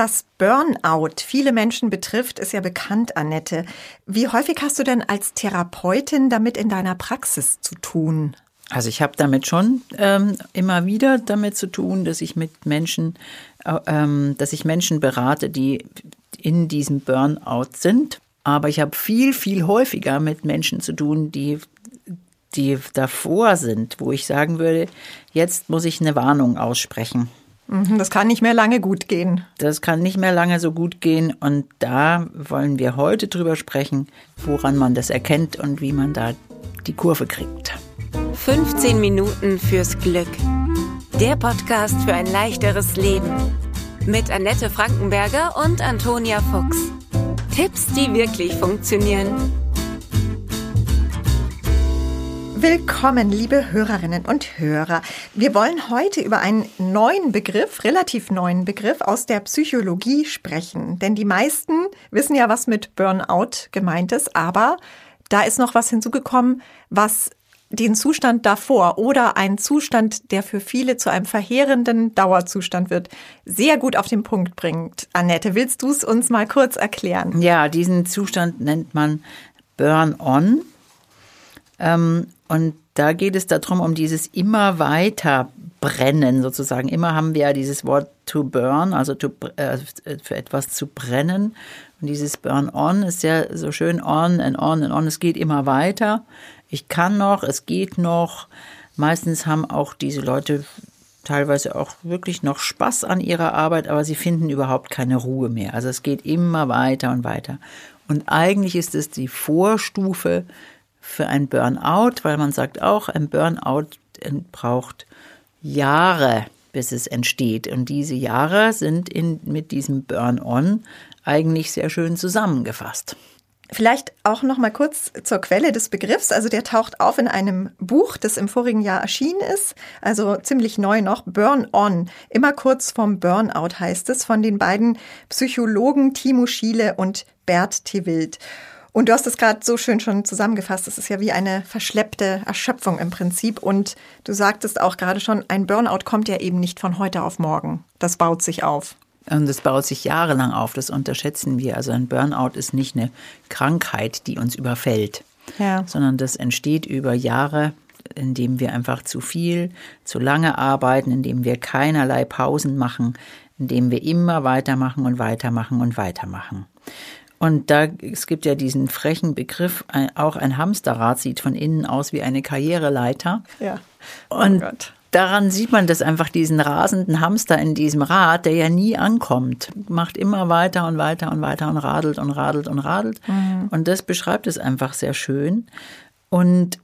Dass Burnout viele Menschen betrifft, ist ja bekannt, Annette. Wie häufig hast du denn als Therapeutin damit in deiner Praxis zu tun? Also ich habe damit schon ähm, immer wieder damit zu tun, dass ich mit Menschen, äh, ähm, dass ich Menschen berate, die in diesem Burnout sind. Aber ich habe viel, viel häufiger mit Menschen zu tun, die, die davor sind, wo ich sagen würde, jetzt muss ich eine Warnung aussprechen. Mhm, das kann nicht mehr lange gut gehen. Das kann nicht mehr lange so gut gehen. Und da wollen wir heute drüber sprechen, woran man das erkennt und wie man da die Kurve kriegt. 15 Minuten fürs Glück. Der Podcast für ein leichteres Leben. Mit Annette Frankenberger und Antonia Fuchs. Tipps, die wirklich funktionieren. Willkommen, liebe Hörerinnen und Hörer. Wir wollen heute über einen neuen Begriff, relativ neuen Begriff aus der Psychologie sprechen. Denn die meisten wissen ja, was mit Burnout gemeint ist, aber da ist noch was hinzugekommen, was den Zustand davor oder einen Zustand, der für viele zu einem verheerenden Dauerzustand wird, sehr gut auf den Punkt bringt. Annette, willst du es uns mal kurz erklären? Ja, diesen Zustand nennt man Burn-on. Und da geht es darum, um dieses immer weiter brennen sozusagen. Immer haben wir ja dieses Wort to burn, also to, äh, für etwas zu brennen. Und dieses burn on ist ja so schön on and on and on. Es geht immer weiter ich kann noch, es geht noch. Meistens haben auch diese Leute teilweise auch wirklich noch Spaß an ihrer Arbeit, aber sie finden überhaupt keine Ruhe mehr. Also es geht immer weiter und weiter. Und eigentlich ist es die Vorstufe für ein Burnout, weil man sagt auch, ein Burnout braucht Jahre, bis es entsteht. Und diese Jahre sind in, mit diesem Burn-on eigentlich sehr schön zusammengefasst. Vielleicht auch noch mal kurz zur Quelle des Begriffs. Also der taucht auf in einem Buch, das im vorigen Jahr erschienen ist, also ziemlich neu noch, Burn On. Immer kurz vom Burnout heißt es, von den beiden Psychologen Timo Schiele und Bert Tewild. Und du hast es gerade so schön schon zusammengefasst. Es ist ja wie eine verschleppte Erschöpfung im Prinzip. Und du sagtest auch gerade schon, ein Burnout kommt ja eben nicht von heute auf morgen. Das baut sich auf. Und das baut sich jahrelang auf, das unterschätzen wir. Also ein Burnout ist nicht eine Krankheit, die uns überfällt, ja. sondern das entsteht über Jahre, indem wir einfach zu viel, zu lange arbeiten, indem wir keinerlei Pausen machen, indem wir immer weitermachen und weitermachen und weitermachen. Und da, es gibt ja diesen frechen Begriff, auch ein Hamsterrad sieht von innen aus wie eine Karriereleiter. Ja. Oh und Gott daran sieht man das einfach, diesen rasenden Hamster in diesem Rad, der ja nie ankommt. Macht immer weiter und weiter und weiter und radelt und radelt und radelt. Mhm. Und das beschreibt es einfach sehr schön. Und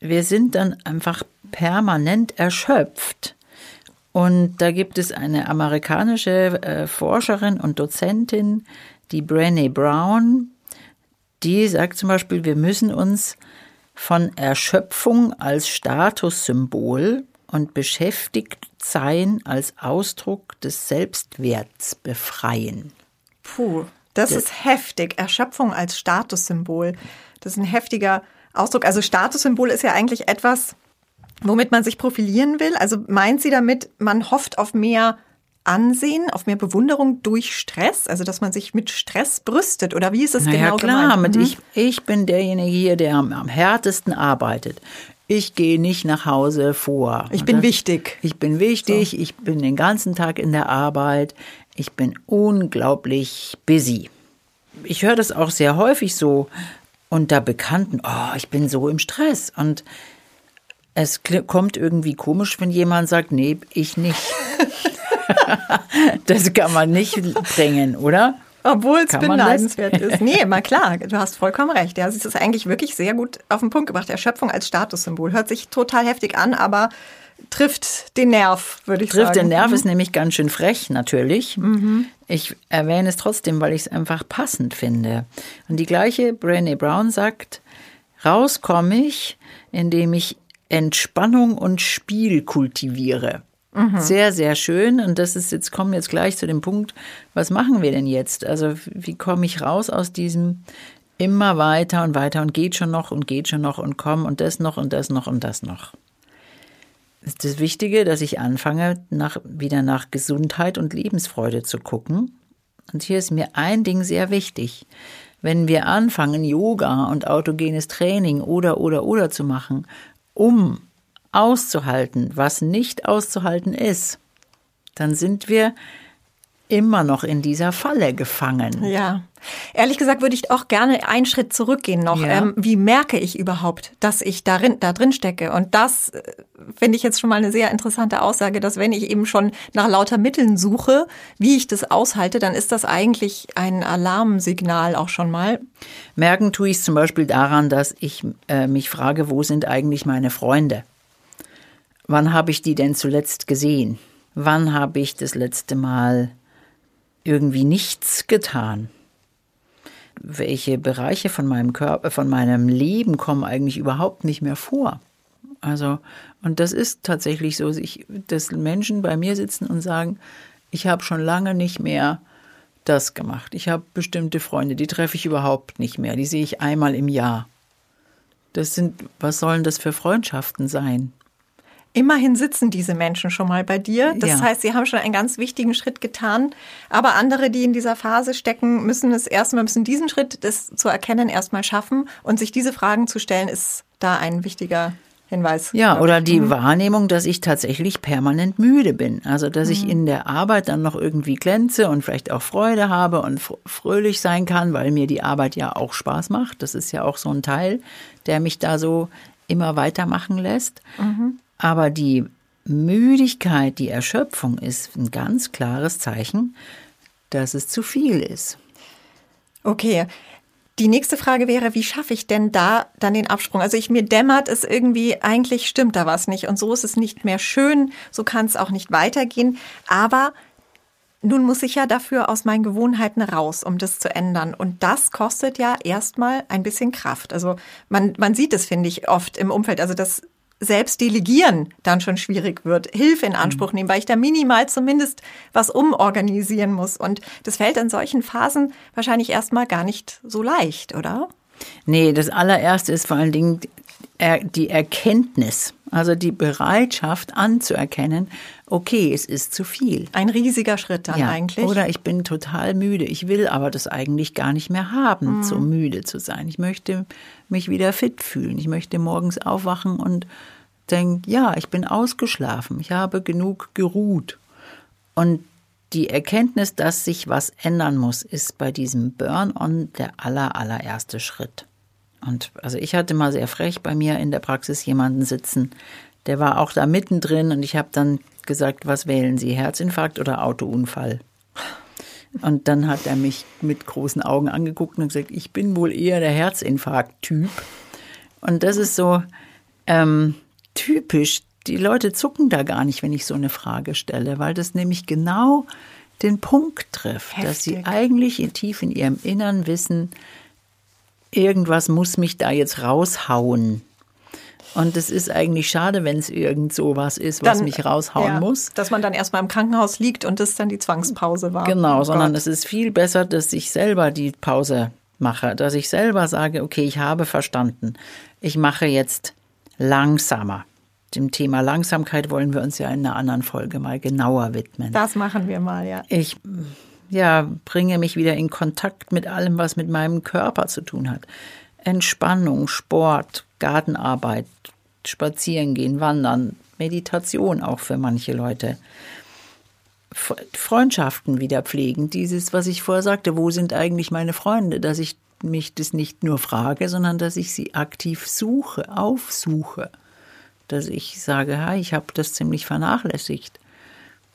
wir sind dann einfach permanent erschöpft. Und da gibt es eine amerikanische äh, Forscherin und Dozentin, die Brené Brown, die sagt zum Beispiel, wir müssen uns von Erschöpfung als Statussymbol und beschäftigt sein als Ausdruck des Selbstwerts befreien. Puh, das, das ist heftig. Erschöpfung als Statussymbol. Das ist ein heftiger Ausdruck. Also Statussymbol ist ja eigentlich etwas, womit man sich profilieren will. Also meint sie damit, man hofft auf mehr Ansehen, auf mehr Bewunderung durch Stress, also dass man sich mit Stress brüstet oder wie ist es naja, genau klar, gemeint? Mit mhm. ich, ich bin derjenige hier, der am, am härtesten arbeitet ich gehe nicht nach Hause vor. Ich bin das, wichtig. Ich bin wichtig, so. ich bin den ganzen Tag in der Arbeit, ich bin unglaublich busy. Ich höre das auch sehr häufig so unter Bekannten, oh, ich bin so im Stress. Und es kommt irgendwie komisch, wenn jemand sagt, nee, ich nicht. das kann man nicht bringen, oder? Obwohl es beneidenswert ist. Nee, mal klar, du hast vollkommen recht. Ja, es ist eigentlich wirklich sehr gut auf den Punkt gebracht. Erschöpfung als Statussymbol. Hört sich total heftig an, aber trifft den Nerv, würde ich trifft sagen. Trifft den Nerv mhm. ist nämlich ganz schön frech, natürlich. Mhm. Ich erwähne es trotzdem, weil ich es einfach passend finde. Und die gleiche Brené Brown sagt, raus komme ich, indem ich Entspannung und Spiel kultiviere. Mhm. Sehr, sehr schön. Und das ist jetzt, kommen jetzt gleich zu dem Punkt, was machen wir denn jetzt? Also, wie komme ich raus aus diesem immer weiter und weiter und geht schon noch und geht schon noch und komm und das noch und das noch und das noch? Das ist das Wichtige, dass ich anfange, nach, wieder nach Gesundheit und Lebensfreude zu gucken Und hier ist mir ein Ding sehr wichtig. Wenn wir anfangen, Yoga und autogenes Training oder, oder, oder zu machen, um auszuhalten, was nicht auszuhalten ist, dann sind wir immer noch in dieser Falle gefangen. Ja. Ehrlich gesagt würde ich auch gerne einen Schritt zurückgehen noch. Ja. Ähm, wie merke ich überhaupt, dass ich darin, da drin stecke? Und das äh, finde ich jetzt schon mal eine sehr interessante Aussage, dass wenn ich eben schon nach lauter Mitteln suche, wie ich das aushalte, dann ist das eigentlich ein Alarmsignal auch schon mal. Merken tue ich es zum Beispiel daran, dass ich äh, mich frage, wo sind eigentlich meine Freunde? Wann habe ich die denn zuletzt gesehen? Wann habe ich das letzte Mal irgendwie nichts getan? Welche Bereiche von meinem Körper, von meinem Leben kommen eigentlich überhaupt nicht mehr vor? Also, und das ist tatsächlich so, dass Menschen bei mir sitzen und sagen, ich habe schon lange nicht mehr das gemacht. Ich habe bestimmte Freunde, die treffe ich überhaupt nicht mehr. Die sehe ich einmal im Jahr. Das sind, was sollen das für Freundschaften sein? Immerhin sitzen diese Menschen schon mal bei dir. Das ja. heißt, sie haben schon einen ganz wichtigen Schritt getan. Aber andere, die in dieser Phase stecken, müssen es erstmal, müssen diesen Schritt, das zu erkennen, erstmal schaffen. Und sich diese Fragen zu stellen, ist da ein wichtiger Hinweis. Ja, oder die mhm. Wahrnehmung, dass ich tatsächlich permanent müde bin. Also, dass mhm. ich in der Arbeit dann noch irgendwie glänze und vielleicht auch Freude habe und fröhlich sein kann, weil mir die Arbeit ja auch Spaß macht. Das ist ja auch so ein Teil, der mich da so immer weitermachen lässt. Mhm. Aber die Müdigkeit, die Erschöpfung ist ein ganz klares Zeichen, dass es zu viel ist. Okay. Die nächste Frage wäre, wie schaffe ich denn da dann den Absprung? Also ich mir dämmert es irgendwie, eigentlich stimmt da was nicht und so ist es nicht mehr schön, so kann es auch nicht weitergehen. Aber nun muss ich ja dafür aus meinen Gewohnheiten raus, um das zu ändern. Und das kostet ja erstmal ein bisschen Kraft. Also man, man sieht es, finde ich, oft im Umfeld. Also das selbst delegieren dann schon schwierig wird, Hilfe in Anspruch mhm. nehmen, weil ich da minimal zumindest was umorganisieren muss. Und das fällt in solchen Phasen wahrscheinlich erstmal gar nicht so leicht, oder? Nee, das allererste ist vor allen Dingen die Erkenntnis, also die Bereitschaft anzuerkennen, okay, es ist zu viel. Ein riesiger Schritt dann ja, eigentlich. Oder ich bin total müde, ich will aber das eigentlich gar nicht mehr haben, mhm. so müde zu sein. Ich möchte mich wieder fit fühlen. Ich möchte morgens aufwachen und denke, ja, ich bin ausgeschlafen, ich habe genug geruht. Und die Erkenntnis, dass sich was ändern muss, ist bei diesem Burn-on der aller, allererste Schritt. Und also ich hatte mal sehr frech bei mir in der Praxis jemanden sitzen, der war auch da mittendrin und ich habe dann gesagt, was wählen Sie, Herzinfarkt oder Autounfall? Und dann hat er mich mit großen Augen angeguckt und gesagt, ich bin wohl eher der Herzinfarkt-Typ. Und das ist so ähm, typisch. Die Leute zucken da gar nicht, wenn ich so eine Frage stelle, weil das nämlich genau den Punkt trifft, Heftig. dass sie eigentlich tief in ihrem Innern wissen, irgendwas muss mich da jetzt raushauen. Und es ist eigentlich schade, wenn es irgend so was ist, was dann, mich raushauen ja, muss. Dass man dann erstmal im Krankenhaus liegt und das dann die Zwangspause war. Genau, oh sondern Gott. es ist viel besser, dass ich selber die Pause mache, dass ich selber sage, okay, ich habe verstanden. Ich mache jetzt langsamer. Dem Thema Langsamkeit wollen wir uns ja in einer anderen Folge mal genauer widmen. Das machen wir mal, ja. Ich ja, bringe mich wieder in Kontakt mit allem, was mit meinem Körper zu tun hat. Entspannung, Sport, Gartenarbeit, Spazieren gehen, Wandern, Meditation auch für manche Leute. Freundschaften wieder pflegen. Dieses, was ich vorher sagte, wo sind eigentlich meine Freunde? Dass ich mich das nicht nur frage, sondern dass ich sie aktiv suche, aufsuche. Dass ich sage, ja, ich habe das ziemlich vernachlässigt.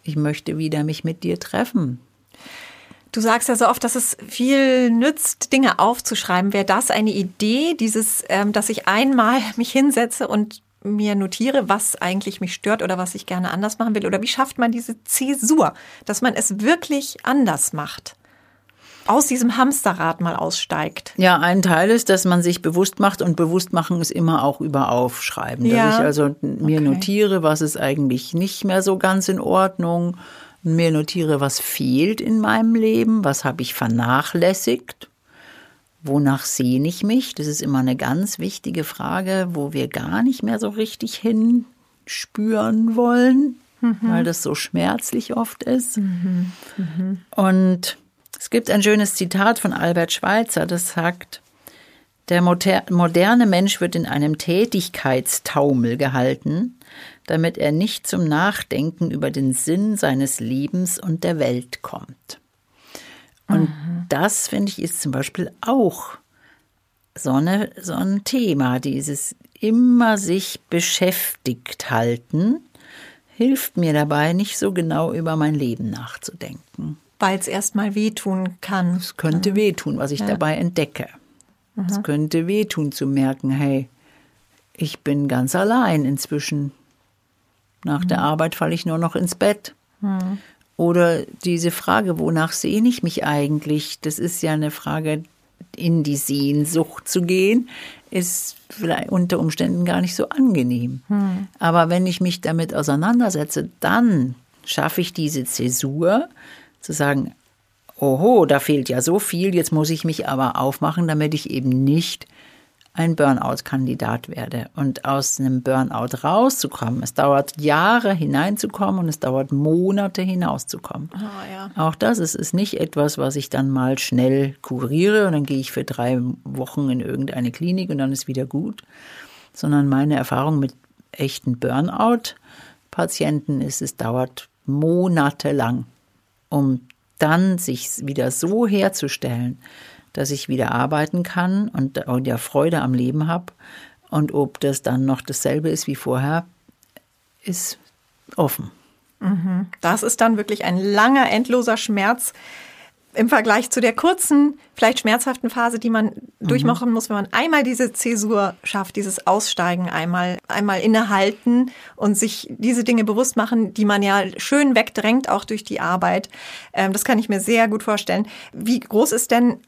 Ich möchte wieder mich mit dir treffen. Du sagst ja so oft, dass es viel nützt, Dinge aufzuschreiben. Wäre das eine Idee, dieses, ähm, dass ich einmal mich hinsetze und mir notiere, was eigentlich mich stört oder was ich gerne anders machen will? Oder wie schafft man diese Zäsur, dass man es wirklich anders macht? Aus diesem Hamsterrad mal aussteigt. Ja, ein Teil ist, dass man sich bewusst macht und bewusst machen ist immer auch über Aufschreiben. Ja. Dass ich also mir okay. notiere, was ist eigentlich nicht mehr so ganz in Ordnung mir notiere, was fehlt in meinem Leben, was habe ich vernachlässigt, wonach sehne ich mich. Das ist immer eine ganz wichtige Frage, wo wir gar nicht mehr so richtig hinspüren wollen, mhm. weil das so schmerzlich oft ist. Mhm. Mhm. Und Es gibt ein schönes Zitat von Albert Schweitzer, das sagt, der moderne Mensch wird in einem Tätigkeitstaumel gehalten, damit er nicht zum Nachdenken über den Sinn seines Lebens und der Welt kommt. Und mhm. das, finde ich, ist zum Beispiel auch so, eine, so ein Thema, dieses immer sich beschäftigt halten, hilft mir dabei, nicht so genau über mein Leben nachzudenken. Weil es erstmal wehtun kann. Es könnte wehtun, was ich ja. dabei entdecke. Es könnte wehtun zu merken, hey, ich bin ganz allein inzwischen. Nach mhm. der Arbeit falle ich nur noch ins Bett. Mhm. Oder diese Frage, wonach sehne ich mich eigentlich? Das ist ja eine Frage, in die Sehnsucht zu gehen, ist vielleicht unter Umständen gar nicht so angenehm. Mhm. Aber wenn ich mich damit auseinandersetze, dann schaffe ich diese Zäsur, zu sagen, oho, da fehlt ja so viel, jetzt muss ich mich aber aufmachen, damit ich eben nicht ein Burnout-Kandidat werde. Und aus einem Burnout rauszukommen, es dauert Jahre hineinzukommen und es dauert Monate hinauszukommen. Oh, ja. Auch das ist, ist nicht etwas, was ich dann mal schnell kuriere und dann gehe ich für drei Wochen in irgendeine Klinik und dann ist wieder gut, sondern meine Erfahrung mit echten Burnout-Patienten ist, es dauert monatelang, um dann sich wieder so herzustellen, dass ich wieder arbeiten kann und ja Freude am Leben habe. Und ob das dann noch dasselbe ist wie vorher, ist offen. Mhm. Das ist dann wirklich ein langer, endloser Schmerz, im Vergleich zu der kurzen, vielleicht schmerzhaften Phase, die man mhm. durchmachen muss, wenn man einmal diese Zäsur schafft, dieses Aussteigen einmal, einmal innehalten und sich diese Dinge bewusst machen, die man ja schön wegdrängt, auch durch die Arbeit. Ähm, das kann ich mir sehr gut vorstellen. Wie groß ist denn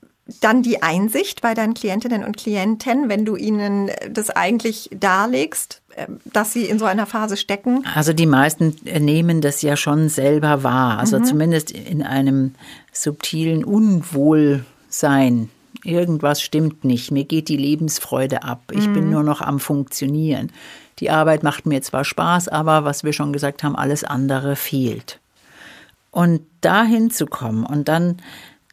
dann die Einsicht bei deinen Klientinnen und Klienten, wenn du ihnen das eigentlich darlegst, äh, dass sie in so einer Phase stecken? Also die meisten nehmen das ja schon selber wahr, also mhm. zumindest in einem subtilen Unwohlsein. Irgendwas stimmt nicht, mir geht die Lebensfreude ab, ich mhm. bin nur noch am Funktionieren. Die Arbeit macht mir zwar Spaß, aber was wir schon gesagt haben, alles andere fehlt. Und dahin zu kommen und dann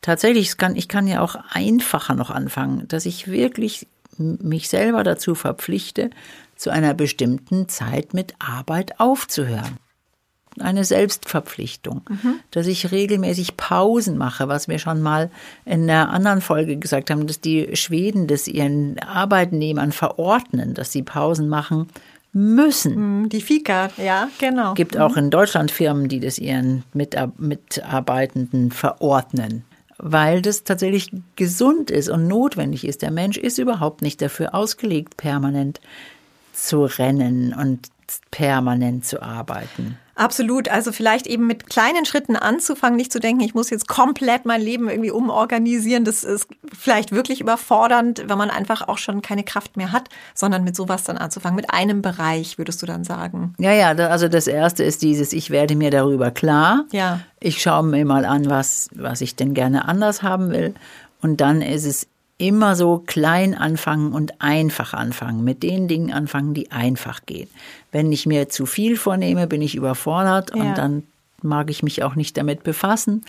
tatsächlich, kann, ich kann ja auch einfacher noch anfangen, dass ich wirklich mich selber dazu verpflichte, zu einer bestimmten Zeit mit Arbeit aufzuhören. Eine Selbstverpflichtung, mhm. dass ich regelmäßig Pausen mache, was wir schon mal in einer anderen Folge gesagt haben, dass die Schweden das ihren Arbeitnehmern verordnen, dass sie Pausen machen müssen. Mhm, die Fika, ja, genau. Gibt auch mhm. in Deutschland Firmen, die das ihren Mitarbeitenden verordnen weil das tatsächlich gesund ist und notwendig ist. Der Mensch ist überhaupt nicht dafür ausgelegt, permanent zu rennen und permanent zu arbeiten. Absolut. Also vielleicht eben mit kleinen Schritten anzufangen, nicht zu denken, ich muss jetzt komplett mein Leben irgendwie umorganisieren. Das ist vielleicht wirklich überfordernd, wenn man einfach auch schon keine Kraft mehr hat, sondern mit sowas dann anzufangen. Mit einem Bereich, würdest du dann sagen. Ja, ja. Also das erste ist dieses, ich werde mir darüber klar. Ja. Ich schaue mir mal an, was, was ich denn gerne anders haben will. Und dann ist es immer so klein anfangen und einfach anfangen, mit den Dingen anfangen, die einfach gehen. Wenn ich mir zu viel vornehme, bin ich überfordert ja. und dann mag ich mich auch nicht damit befassen.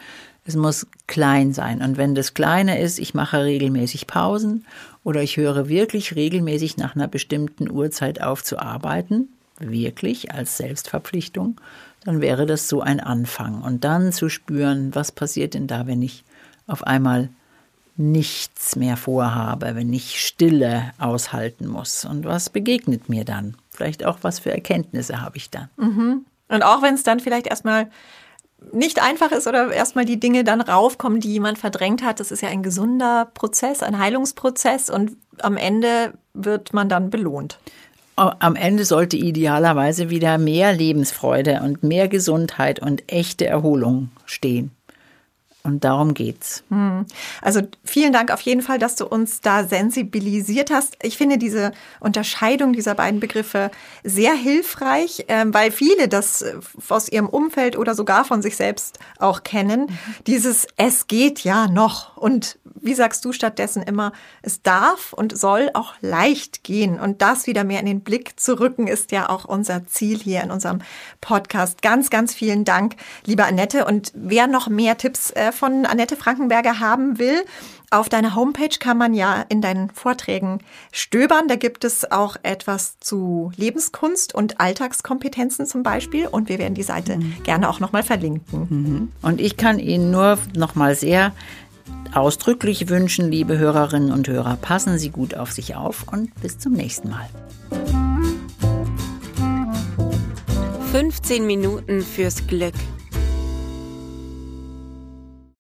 Es muss klein sein. Und wenn das Kleine ist, ich mache regelmäßig Pausen oder ich höre wirklich regelmäßig nach einer bestimmten Uhrzeit auf zu arbeiten, wirklich als Selbstverpflichtung, dann wäre das so ein Anfang. Und dann zu spüren, was passiert denn da, wenn ich auf einmal nichts mehr vorhabe, wenn ich Stille aushalten muss. Und was begegnet mir dann? Vielleicht auch, was für Erkenntnisse habe ich dann? Mhm. Und auch wenn es dann vielleicht erstmal nicht einfach ist oder erstmal die Dinge dann raufkommen, die jemand verdrängt hat. Das ist ja ein gesunder Prozess, ein Heilungsprozess und am Ende wird man dann belohnt. Am Ende sollte idealerweise wieder mehr Lebensfreude und mehr Gesundheit und echte Erholung stehen. Und darum geht's. Hm. Also vielen Dank auf jeden Fall, dass du uns da sensibilisiert hast. Ich finde diese Unterscheidung dieser beiden Begriffe sehr hilfreich, ähm, weil viele das äh, aus ihrem Umfeld oder sogar von sich selbst auch kennen. Mhm. Dieses Es geht ja noch. Und wie sagst du stattdessen immer, es darf und soll auch leicht gehen. Und das wieder mehr in den Blick zu rücken, ist ja auch unser Ziel hier in unserem Podcast. Ganz, ganz vielen Dank, liebe Annette. Und wer noch mehr Tipps äh, von Annette Frankenberger haben will, auf deiner Homepage kann man ja in deinen Vorträgen stöbern. Da gibt es auch etwas zu Lebenskunst und Alltagskompetenzen zum Beispiel. Und wir werden die Seite mhm. gerne auch nochmal verlinken. Mhm. Und ich kann Ihnen nur nochmal sehr ausdrücklich wünschen, liebe Hörerinnen und Hörer, passen Sie gut auf sich auf und bis zum nächsten Mal. 15 Minuten fürs Glück